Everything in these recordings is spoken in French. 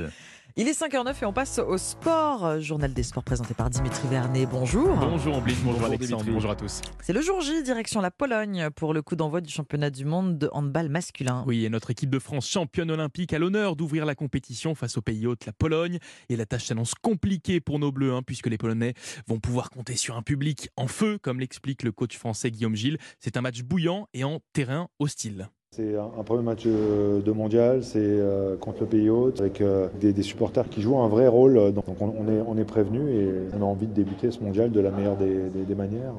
David. Il est 5h09 et on passe au sport. Journal des sports présenté par Dimitri Vernet. Bonjour. Bonjour Ambline, bonjour, Alexandre, Dimitri. bonjour à tous. C'est le jour J, direction la Pologne pour le coup d'envoi du championnat du monde de handball masculin. Oui, et notre équipe de France championne olympique a l'honneur d'ouvrir la compétition face au pays hôte, la Pologne. Et la tâche s'annonce compliquée pour nos Bleus, hein, puisque les Polonais vont pouvoir compter sur un public en feu, comme l'explique le coach français Guillaume Gilles. C'est un match bouillant et en terrain hostile. C'est un premier match euh, de mondial, c'est euh, contre le pays hôte, avec euh, des, des supporters qui jouent un vrai rôle. Donc on, on est, on est prévenu et on a envie de débuter ce mondial de la meilleure des, des- des manières,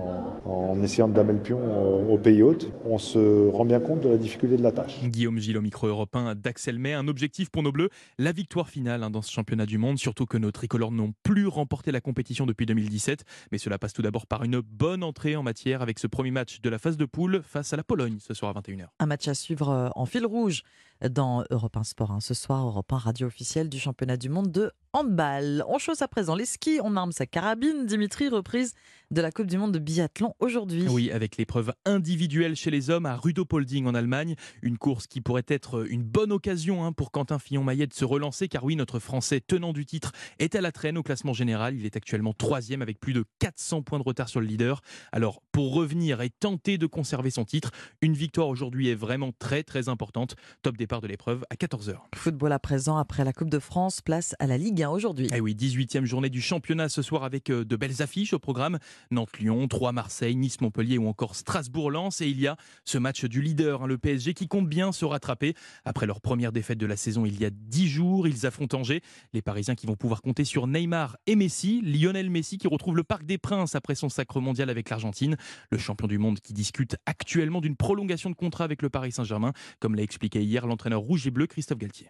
en, en essayant de damer le pion au, au pays hôte. On se rend bien compte de la difficulté de la tâche. Guillaume Gilles au micro européen d'Axel May. Un objectif pour nos Bleus, la victoire finale hein, dans ce championnat du monde. Surtout que nos tricolores n'ont plus remporté la compétition depuis 2017. Mais cela passe tout d'abord par une bonne entrée en matière avec ce premier match de la phase de poule face à la Pologne ce soir à 21h. Un match à suivre euh, en fil rouge dans Europe 1 Sport. hein. Ce soir, Europe 1 radio officielle du championnat du monde de handball. On chose à présent les skis, on arme sa carabine. Dimitri, reprise de la Coupe du monde de biathlon aujourd'hui. Oui, avec l'épreuve individuelle chez les hommes à Rudopolding en Allemagne. Une course qui pourrait être une bonne occasion hein, pour Quentin Fillon-Maillet de se relancer, car oui, notre Français tenant du titre est à la traîne au classement général. Il est actuellement troisième avec plus de 400 points de retard sur le leader. Alors, pour revenir et tenter de conserver son titre, une victoire aujourd'hui est vraiment très très importante. Top départ de l'épreuve à 14h. Football à présent, après la Coupe de France, place à la Ligue 1 aujourd'hui. Eh oui, 18e journée du championnat ce soir avec euh, de belles affiches au programme. Nantes-Lyon, 3 Marseille, Nice-Montpellier ou encore Strasbourg-Lens. Et il y a ce match du leader, hein, le PSG, qui compte bien se rattraper. Après leur première défaite de la saison il y a 10 jours, ils affrontent Angers. Les Parisiens qui vont pouvoir compter sur Neymar et Messi. Lionel Messi qui retrouve le Parc des Princes après son sacre mondial avec l'Argentine. Le champion du monde qui discute actuellement d'une prolongation de contrat avec le Paris Saint-Germain, comme l'a expliqué hier l'entraîneur rouge et bleu Christophe Galtier.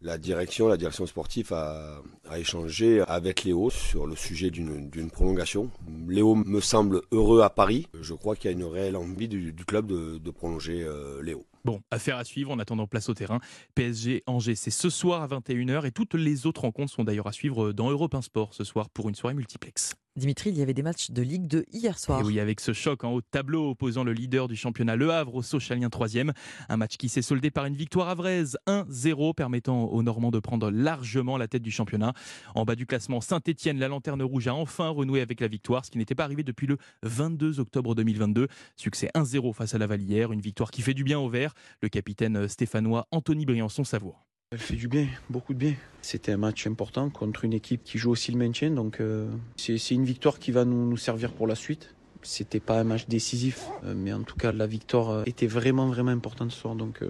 La direction, la direction sportive a, a échangé avec Léo sur le sujet d'une d'une prolongation. Léo me semble heureux à Paris. Je crois qu'il y a une réelle envie du, du club de, de prolonger euh, Léo. Bon, affaire à suivre en attendant place au terrain. PSG Angers, c'est ce soir à 21h et toutes les autres rencontres sont d'ailleurs à suivre dans Europe 1 Sport ce soir pour une soirée multiplex. Dimitri, il y avait des matchs de Ligue 2 hier soir. Et oui, avec ce choc en haut de tableau opposant le leader du championnat Le Havre au Sochalien 3e, un match qui s'est soldé par une victoire avraise 1-0 permettant aux Normands de prendre largement la tête du championnat. En bas du classement, Saint-Etienne, la lanterne rouge, a enfin renoué avec la victoire, ce qui n'était pas arrivé depuis le 22 octobre 2022. Succès 1-0 face à la Vallière, une victoire qui fait du bien au vert. Le capitaine stéphanois Anthony Briançon savoure. Elle fait du bien, beaucoup de bien. C'était un match important contre une équipe qui joue aussi le maintien, donc euh, c'est une victoire qui va nous, servir pour la suite. C'était pas un match décisif, euh, mais en tout cas la victoire euh, était vraiment vraiment importante ce soir, donc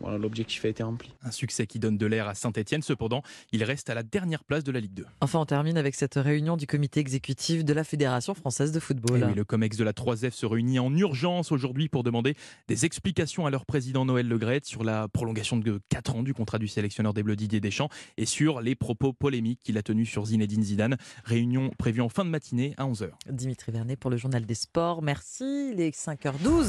voilà l'objectif a été rempli. Un succès qui donne de l'air à Saint-Etienne, cependant, il reste à la dernière place de la Ligue 2. Enfin, on termine avec cette réunion du comité exécutif de la Fédération française de football. Et oui, le COMEX de la 3F se réunit en urgence aujourd'hui pour demander des explications à leur président Noël Legrette sur la prolongation de 4 ans du contrat du sélectionneur des Bleus Didier Deschamps et sur les propos polémiques qu'il a tenus sur Zinedine Zidane. Réunion prévue en fin de matinée à 11h. Dimitri Vernet pour le journal des sports. Merci. Les 5h12.